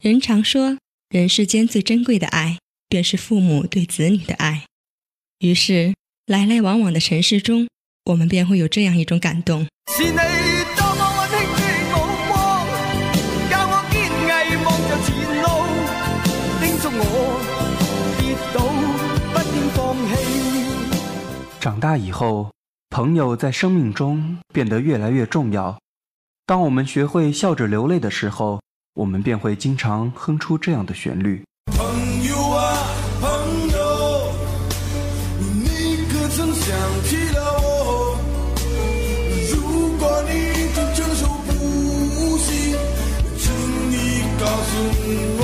人常说，人世间最珍贵的爱，便是父母对子女的爱。于是，来来往往的尘世中，我们便会有这样一种感动。长大以后，朋友在生命中变得越来越重要。当我们学会笑着流泪的时候，我们便会经常哼出这样的旋律。朋友啊，朋友，你可曾想起了我？如果你正承受不起，请你告诉我。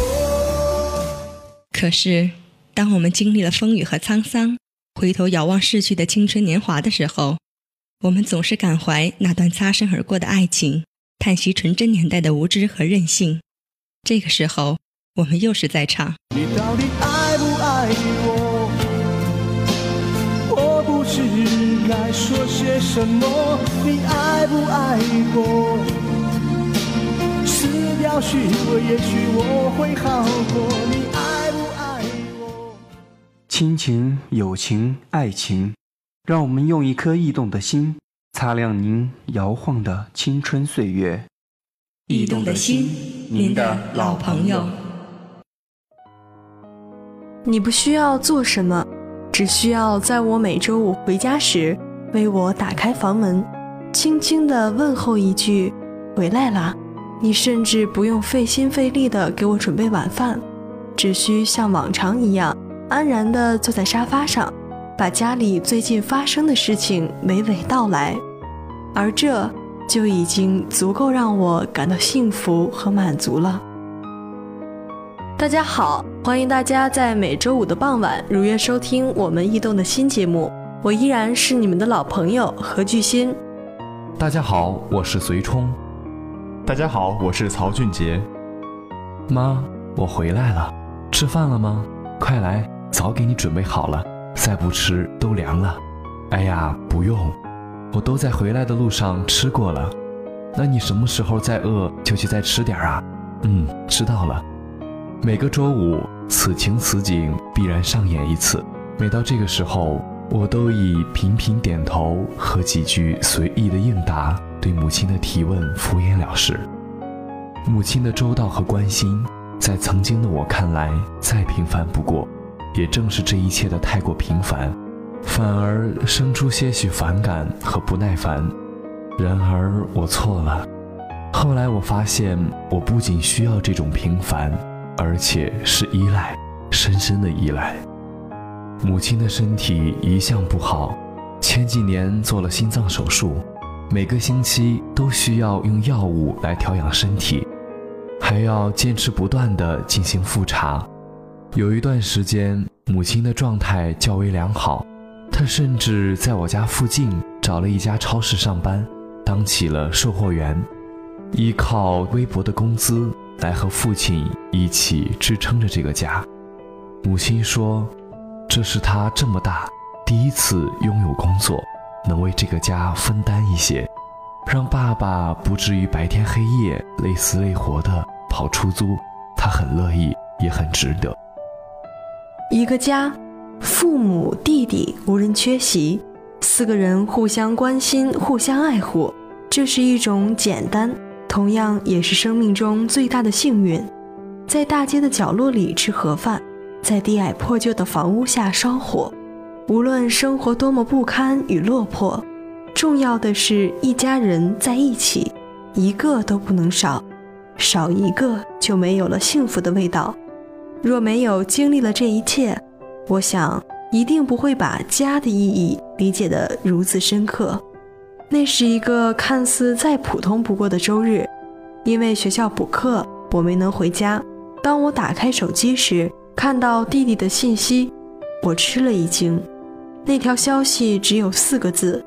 可是，当我们经历了风雨和沧桑，回头遥望逝去的青春年华的时候，我们总是感怀那段擦身而过的爱情，叹息纯真年代的无知和任性。这个时候，我们又是在唱。你到底爱不爱我？我不知该说些什么。你爱不爱我？撕掉虚伪，也许我会好过。你爱不爱我？亲情、友情、爱情，让我们用一颗驿动的心，擦亮您摇晃的青春岁月。驿动的心，您的老朋友。你不需要做什么，只需要在我每周五回家时为我打开房门，轻轻的问候一句“回来啦”。你甚至不用费心费力的给我准备晚饭，只需像往常一样。安然的坐在沙发上，把家里最近发生的事情娓娓道来，而这就已经足够让我感到幸福和满足了。大家好，欢迎大家在每周五的傍晚如约收听我们异动的新节目，我依然是你们的老朋友何巨新。大家好，我是随冲。大家好，我是曹俊杰。妈，我回来了，吃饭了吗？快来。早给你准备好了，再不吃都凉了。哎呀，不用，我都在回来的路上吃过了。那你什么时候再饿就去再吃点啊？嗯，知道了。每个周五，此情此景必然上演一次。每到这个时候，我都以频频点头和几句随意的应答，对母亲的提问敷衍了事。母亲的周到和关心，在曾经的我看来再平凡不过。也正是这一切的太过平凡，反而生出些许反感和不耐烦。然而我错了。后来我发现，我不仅需要这种平凡，而且是依赖，深深的依赖。母亲的身体一向不好，前几年做了心脏手术，每个星期都需要用药物来调养身体，还要坚持不断的进行复查。有一段时间，母亲的状态较为良好，他甚至在我家附近找了一家超市上班，当起了售货员，依靠微薄的工资来和父亲一起支撑着这个家。母亲说：“这是她这么大第一次拥有工作，能为这个家分担一些，让爸爸不至于白天黑夜累死累活的跑出租，她很乐意，也很值得。”一个家，父母、弟弟无人缺席，四个人互相关心、互相爱护，这是一种简单，同样也是生命中最大的幸运。在大街的角落里吃盒饭，在低矮破旧的房屋下烧火，无论生活多么不堪与落魄，重要的是一家人在一起，一个都不能少，少一个就没有了幸福的味道。若没有经历了这一切，我想一定不会把家的意义理解得如此深刻。那是一个看似再普通不过的周日，因为学校补课，我没能回家。当我打开手机时，看到弟弟的信息，我吃了一惊。那条消息只有四个字：“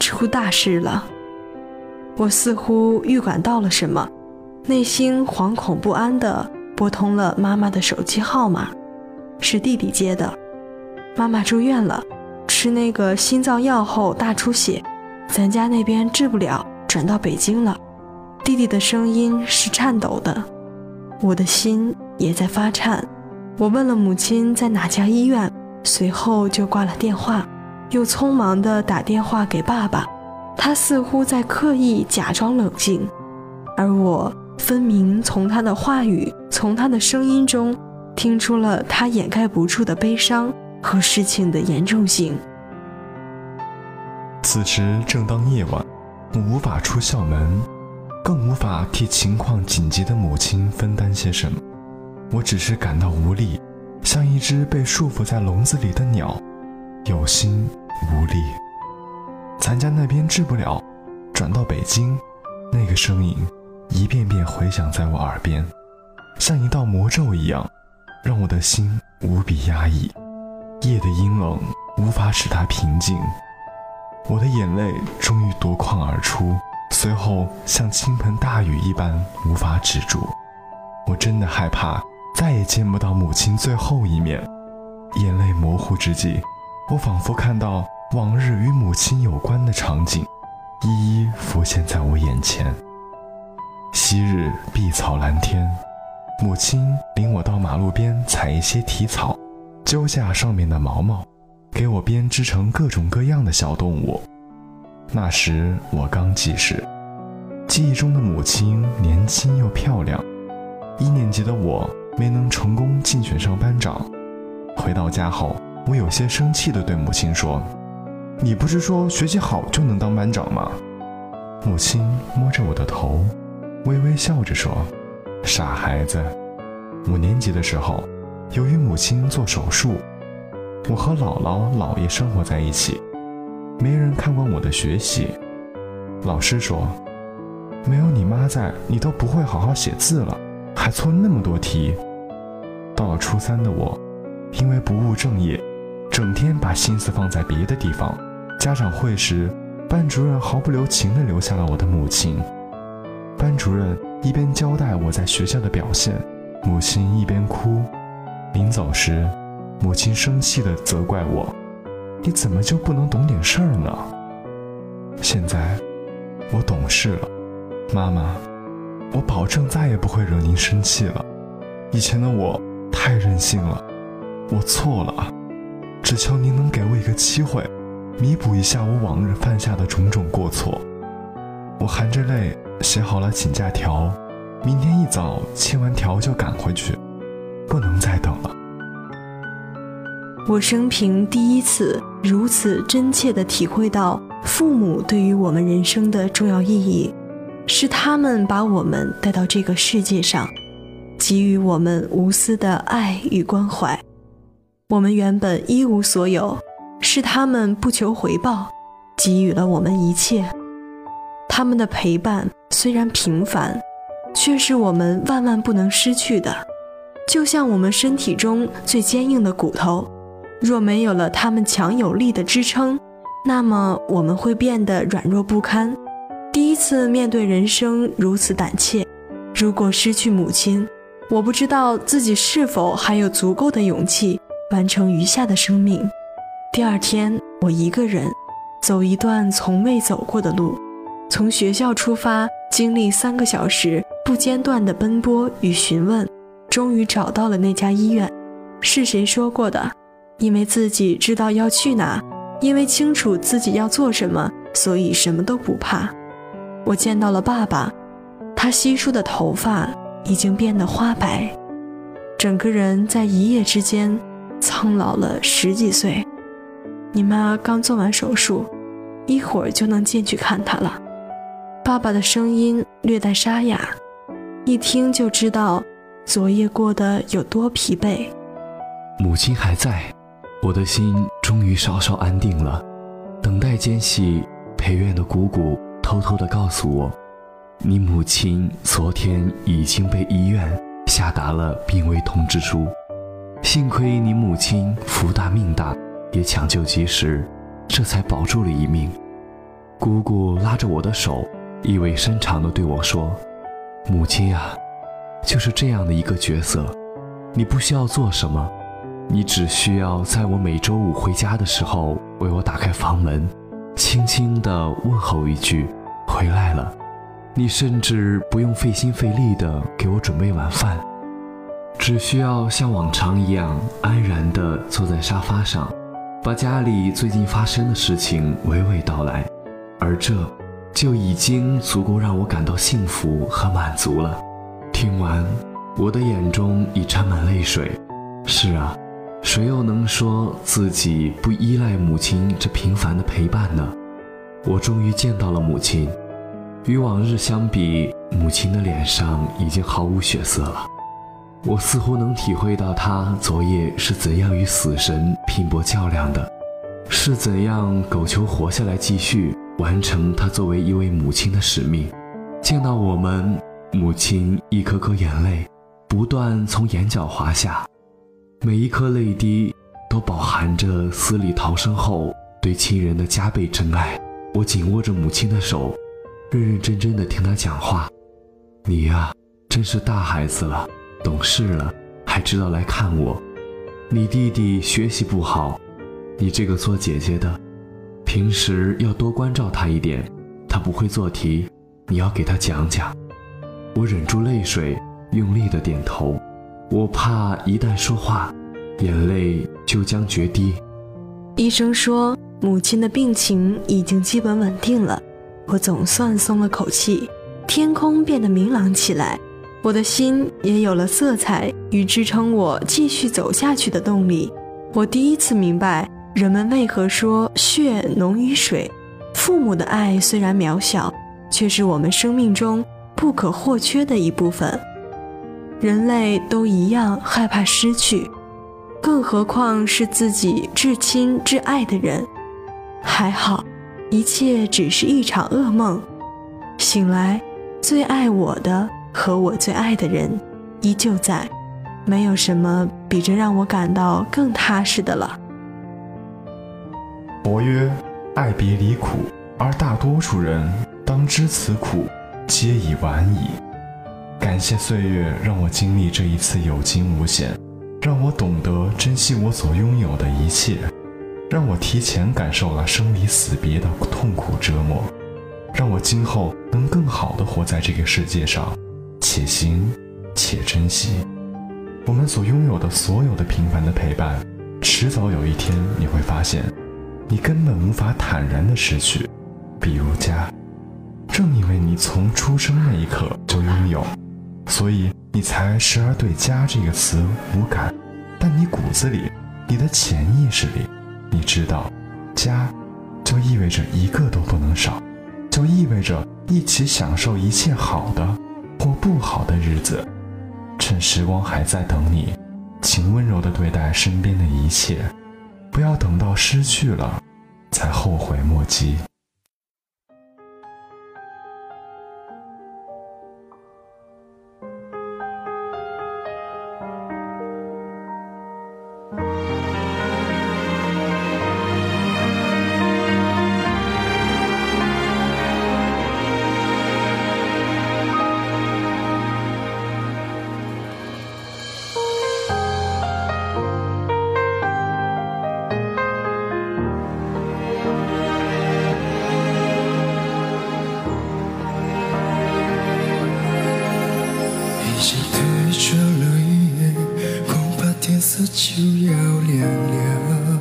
出大事了。”我似乎预感到了什么，内心惶恐不安的。拨通了妈妈的手机号码，是弟弟接的。妈妈住院了，吃那个心脏药后大出血，咱家那边治不了，转到北京了。弟弟的声音是颤抖的。我的心也在发颤。我问了母亲在哪家医院，随后就挂了电话，又匆忙地打电话给爸爸。他似乎在刻意假装冷静，而我分明从他的话语、从他的声音中听出了他掩盖不住的悲伤和事情的严重性。此时正当夜晚，我无法出校门，更无法替情况紧急的母亲分担些什么。我只是感到无力，像一只被束缚在笼子里的鸟，有心无力。咱家那边治不了，转到北京，那个声音一遍遍回响在我耳边，像一道魔咒一样，让我的心无比压抑。夜的阴冷无法使它平静。我的眼泪终于夺眶而出，随后像倾盆大雨一般无法止住。我真的害怕再也见不到母亲最后一面。眼泪模糊之际，我仿佛看到往日与母亲有关的场景，一一浮现在我眼前。昔日碧草蓝天，母亲领我到马路边采一些蹄草，揪下上面的毛毛。给我编织成各种各样的小动物。那时我刚记事，记忆中的母亲年轻又漂亮。一年级的我没能成功竞选上班长。回到家后，我有些生气地对母亲说：“你不是说学习好就能当班长吗？”母亲摸着我的头，微微笑着说：“傻孩子，五年级的时候，由于母亲做手术。”我和姥姥、姥爷生活在一起，没人看管我的学习。老师说，没有你妈在，你都不会好好写字了，还错那么多题。到了初三的我，因为不务正业，整天把心思放在别的地方。家长会时，班主任毫不留情地留下了我的母亲。班主任一边交代我在学校的表现，母亲一边哭。临走时。母亲生气地责怪我：“你怎么就不能懂点事儿呢？”现在我懂事了，妈妈，我保证再也不会惹您生气了。以前的我太任性了，我错了，只求您能给我一个机会，弥补一下我往日犯下的种种过错。我含着泪写好了请假条，明天一早签完条就赶回去，不能再等了。我生平第一次如此真切地体会到父母对于我们人生的重要意义，是他们把我们带到这个世界上，给予我们无私的爱与关怀。我们原本一无所有，是他们不求回报，给予了我们一切。他们的陪伴虽然平凡，却是我们万万不能失去的，就像我们身体中最坚硬的骨头。若没有了他们强有力的支撑，那么我们会变得软弱不堪。第一次面对人生如此胆怯，如果失去母亲，我不知道自己是否还有足够的勇气完成余下的生命。第二天，我一个人走一段从未走过的路，从学校出发，经历三个小时不间断的奔波与询问，终于找到了那家医院。是谁说过的？因为自己知道要去哪，因为清楚自己要做什么，所以什么都不怕。我见到了爸爸，他稀疏的头发已经变得花白，整个人在一夜之间苍老了十几岁。你妈刚做完手术，一会儿就能进去看他了。爸爸的声音略带沙哑，一听就知道昨夜过得有多疲惫。母亲还在。我的心终于稍稍安定了，等待间隙，陪院的姑姑偷偷地告诉我，你母亲昨天已经被医院下达了病危通知书。幸亏你母亲福大命大，也抢救及时，这才保住了一命。姑姑拉着我的手，意味深长地对我说：“母亲啊，就是这样的一个角色，你不需要做什么。”你只需要在我每周五回家的时候为我打开房门，轻轻地问候一句“回来了”，你甚至不用费心费力地给我准备晚饭，只需要像往常一样安然地坐在沙发上，把家里最近发生的事情娓娓道来，而这就已经足够让我感到幸福和满足了。听完，我的眼中已沾满泪水。是啊，谁又能说自己不依赖母亲这平凡的陪伴呢？我终于见到了母亲。与往日相比，母亲的脸上已经毫无血色了。我似乎能体会到她昨夜是怎样与死神拼搏较量的，是怎样苟求活下来，继续完成她作为一位母亲的使命。见到我们，母亲一颗颗眼泪不断从眼角滑下，每一颗泪滴都饱含着死里逃生后对亲人的加倍真爱。我紧握着母亲的手。认认真真的听她讲话，你呀，真是大孩子了，懂事了，还知道来看我。你弟弟学习不好，你这个做姐姐的，平时要多关照他一点。他不会做题，你要给他讲讲。我忍住泪水，用力的点头。我怕一旦说话，眼泪就将决堤。医生说，母亲的病情已经基本稳定了。我总算松了口气，天空变得明朗起来，我的心也有了色彩与支撑我继续走下去的动力。我第一次明白，人们为何说血浓于水。父母的爱虽然渺小，却是我们生命中不可或缺的一部分。人类都一样害怕失去，更何况是自己至亲至爱的人。还好。一切只是一场噩梦，醒来，最爱我的和我最爱的人依旧在，没有什么比这让我感到更踏实的了。佛曰：爱别离苦，而大多数人当知此苦，皆已晚矣。感谢岁月让我经历这一次有惊无险，让我懂得珍惜我所拥有的一切。让我提前感受了生离死别的痛苦折磨，让我今后能更好的活在这个世界上，且行且珍惜。我们所拥有的所有的平凡的陪伴，迟早有一天你会发现，你根本无法坦然的失去。比如家，正因为你从出生那一刻就拥有，所以你才时而对家这个词无感，但你骨子里，你的潜意识里。你知道，家就意味着一个都不能少，就意味着一起享受一切好的或不好的日子。趁时光还在等你，请温柔地对待身边的一切，不要等到失去了才后悔莫及。就要凉了，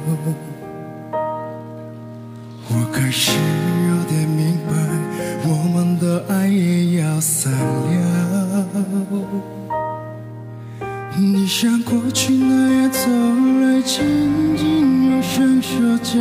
我开始有点明白，我们的爱也要散了。你像过去那样走来，紧紧用双手将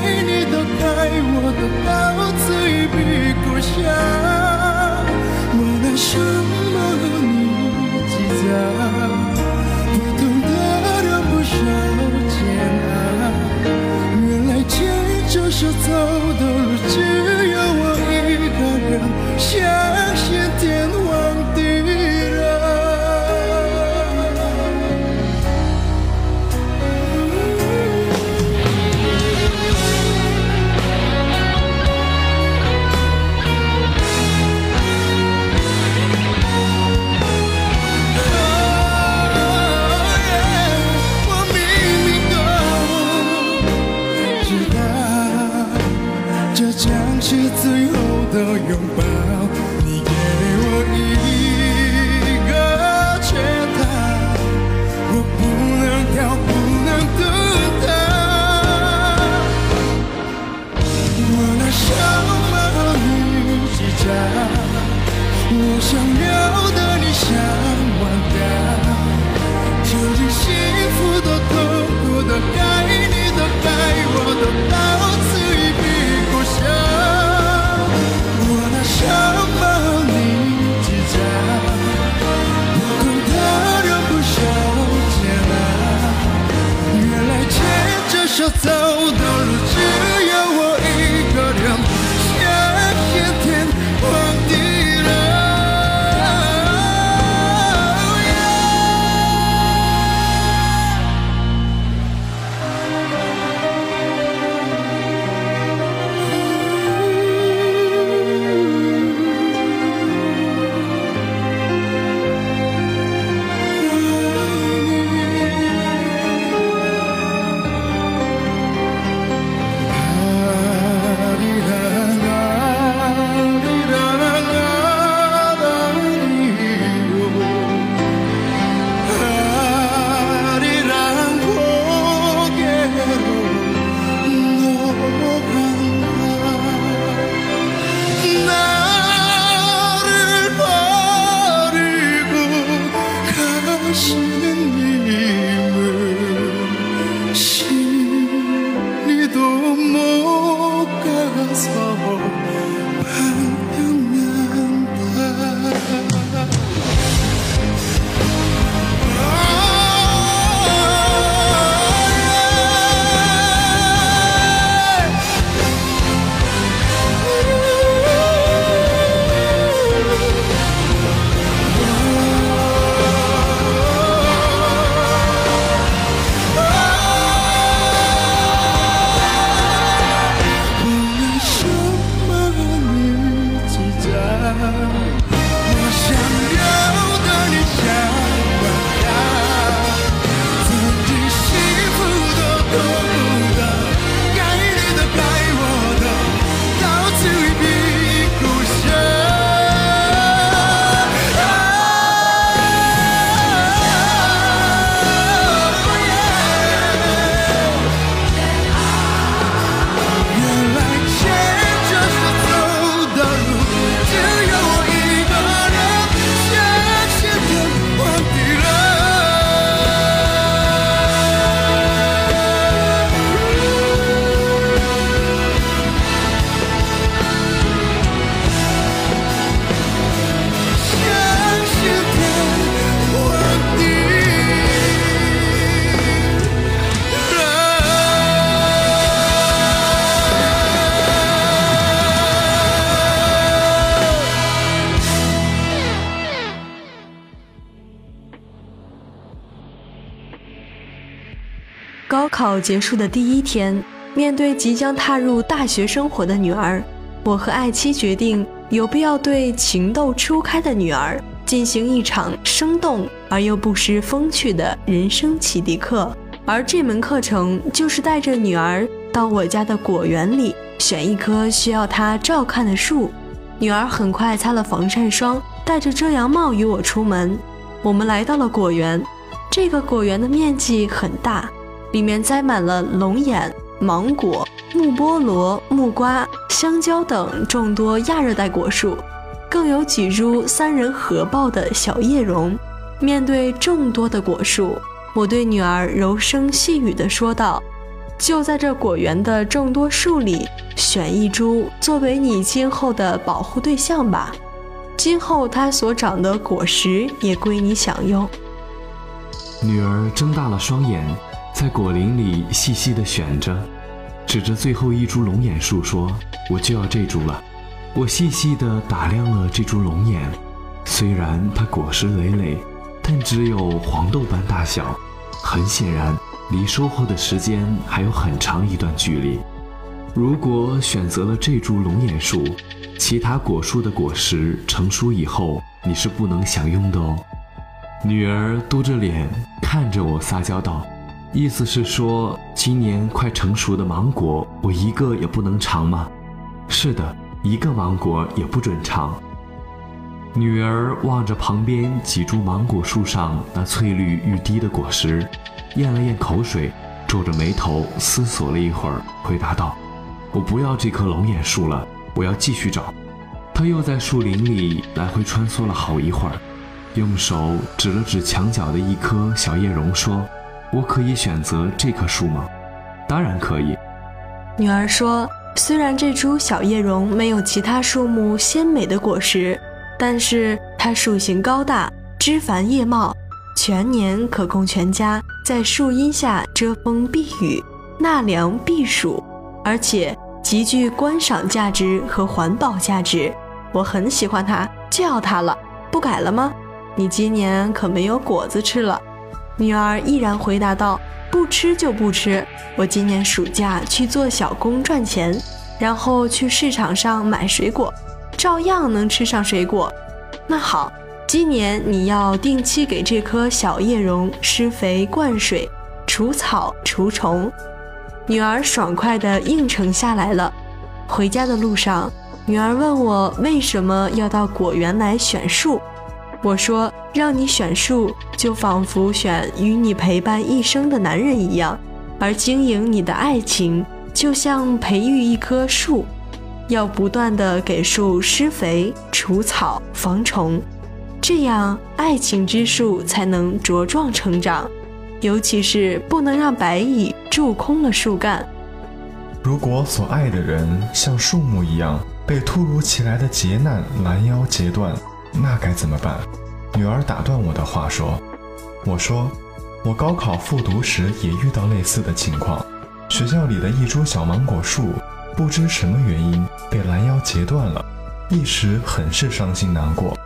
爱你的爱，我的刀子已笔勾下，我拿什么你计较？不懂得留不少煎熬，原来这就是走。最后的拥抱。结束的第一天，面对即将踏入大学生活的女儿，我和爱妻决定有必要对情窦初开的女儿进行一场生动而又不失风趣的人生启迪课。而这门课程就是带着女儿到我家的果园里选一棵需要她照看的树。女儿很快擦了防晒霜，戴着遮阳帽与我出门。我们来到了果园，这个果园的面积很大，里面栽满了龙眼、芒果、木菠萝、木瓜、香蕉等众多亚热带果树，更有几株三人合抱的小叶榕。面对众多的果树，我对女儿柔声细语地说道：“就在这果园的众多树里，选一株作为你今后的保护对象吧。”今后它所长的果实也归你享用。女儿睁大了双眼，在果林里细细地选着，指着最后一株龙眼树说：“我就要这株了。”我细细地打量了这株龙眼，虽然它果实累累，但只有黄豆般大小，很显然离收获的时间还有很长一段距离。如果选择了这株龙眼树，其他果树的果实成熟以后，你是不能享用的哦。女儿嘟着脸看着我撒娇道：“意思是说，今年快成熟的芒果，我一个也不能尝吗？”“是的。”一个芒果也不准尝。女儿望着旁边几株芒果树上那翠绿欲滴的果实，咽了咽口水，皱着眉头思索了一会儿，回答道：“我不要这棵龙眼树了，我要继续找。”她又在树林里来回穿梭了好一会儿，用手指了指墙角的一棵小叶榕，说：“我可以选择这棵树吗？”“当然可以。”女儿说。虽然这株小叶榕没有其他树木鲜美的果实，但是它树形高大，枝繁叶茂，全年可供全家在树荫下遮风避雨、纳凉避暑，而且极具观赏价值和环保价值。我很喜欢它，就要它了，不改了吗？你今年可没有果子吃了。女儿毅然回答道。不吃就不吃，我今年暑假去做小工赚钱，然后去市场上买水果，照样能吃上水果。那好，今年你要定期给这棵小叶榕施肥灌水、除草除虫。女儿爽快地应承下来了。回家的路上，女儿问我为什么要到果园来选树。我说：“让你选树，就仿佛选与你陪伴一生的男人一样；而经营你的爱情，就像培育一棵树，要不断的给树施肥、除草、防虫，这样爱情之树才能茁壮成长。尤其是不能让白蚁蛀空了树干。如果所爱的人像树木一样被突如其来的劫难拦腰截断。”那该怎么办？女儿打断我的话说：“我说，我高考复读时也遇到类似的情况。学校里的一株小芒果树，不知什么原因被拦腰截断了，一时很是伤心难过，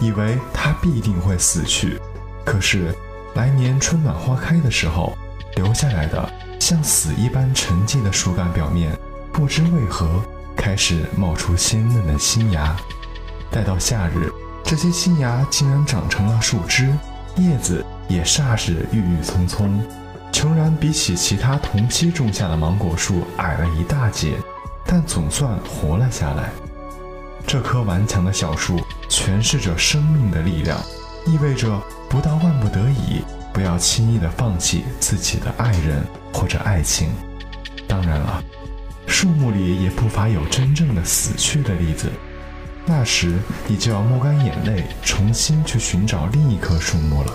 以为它必定会死去。可是来年春暖花开的时候，留下来的像死一般沉寂的树干表面，不知为何开始冒出鲜嫩的新芽。待到夏日。”这些新芽竟然长成了树枝，叶子也霎时郁郁葱葱，穷然比起其他同期种下的芒果树矮了一大截，但总算活了下来。这棵顽强的小树诠释着生命的力量，意味着不到万不得已，不要轻易的放弃自己的爱人或者爱情。当然了，树木里也不乏有真正的死去的例子。那时，你就要抹干眼泪，重新去寻找另一棵树木了。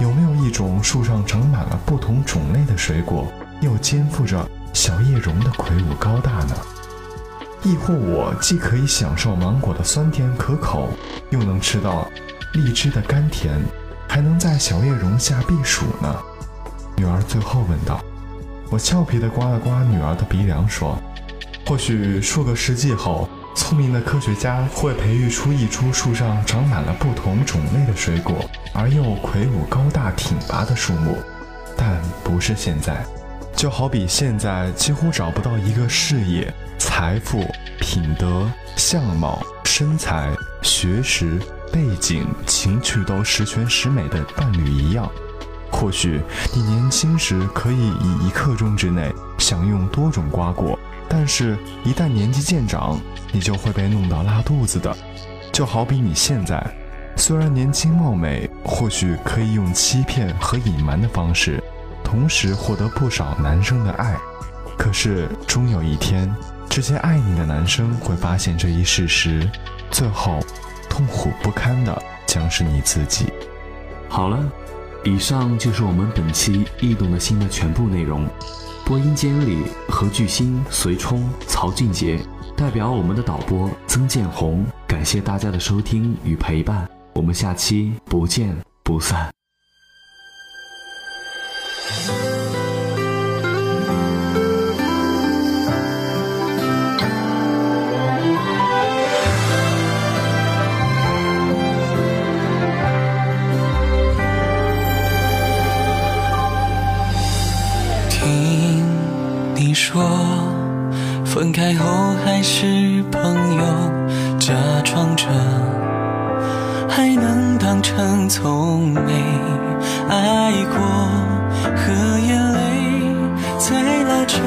有没有一种树上长满了不同种类的水果，又肩负着小叶榕的魁梧高大呢？亦或我既可以享受芒果的酸甜可口，又能吃到荔枝的甘甜，还能在小叶榕下避暑呢？女儿最后问道。我俏皮地刮了刮女儿的鼻梁，说：“或许数个世纪后。”聪明的科学家会培育出一株树上长满了不同种类的水果，而又魁梧高大挺拔的树木，但不是现在。就好比现在几乎找不到一个事业、财富、品德、相貌、身材、学识、背景、情趣都十全十美的伴侣一样。或许你年轻时可以以一刻钟之内享用多种瓜果。但是，一旦年纪渐长，你就会被弄到拉肚子的。就好比你现在，虽然年轻貌美，或许可以用欺骗和隐瞒的方式，同时获得不少男生的爱，可是终有一天，这些爱你的男生会发现这一事实，最后，痛苦不堪的将是你自己。好了，以上就是我们本期《异动的心》的全部内容。播音监理何巨星随冲曹俊杰代表我们的导播曾建红感谢大家的收听与陪伴我们下期不见不散。说分开后还是朋友假装着还能当成从没爱过和眼泪在拉扯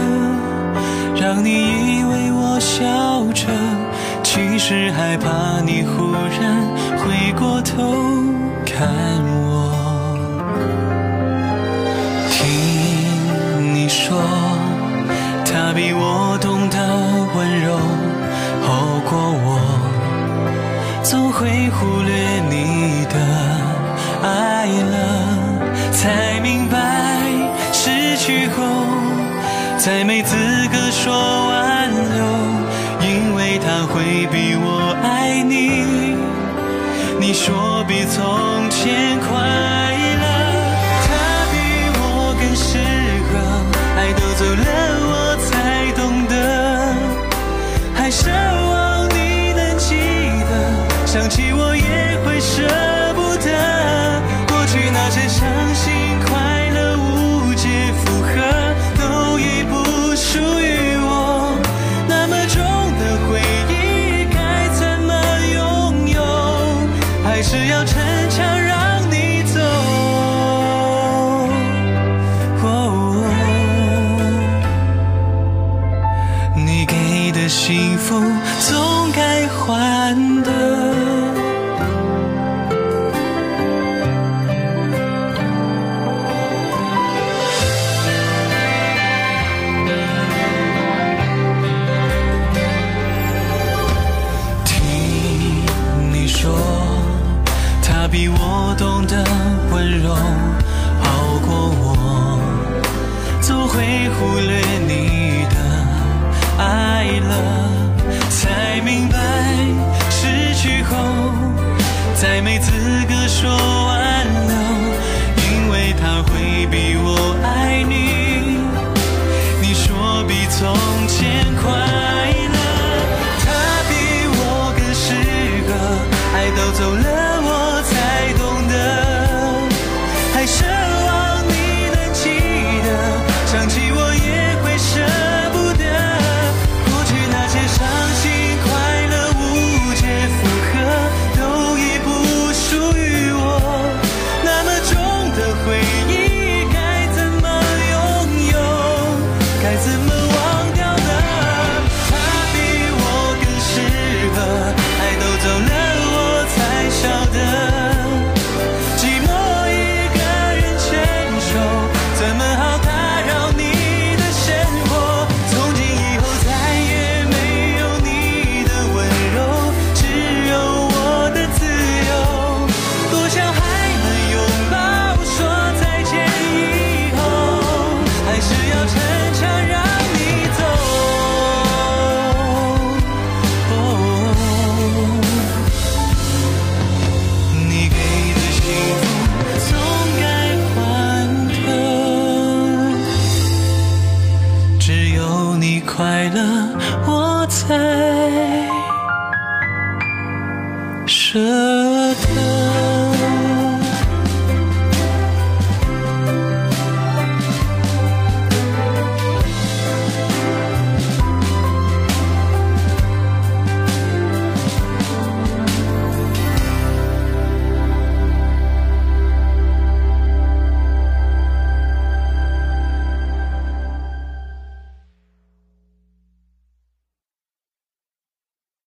让你以为我笑着其实害怕你忽然回过头看我。在每次只要。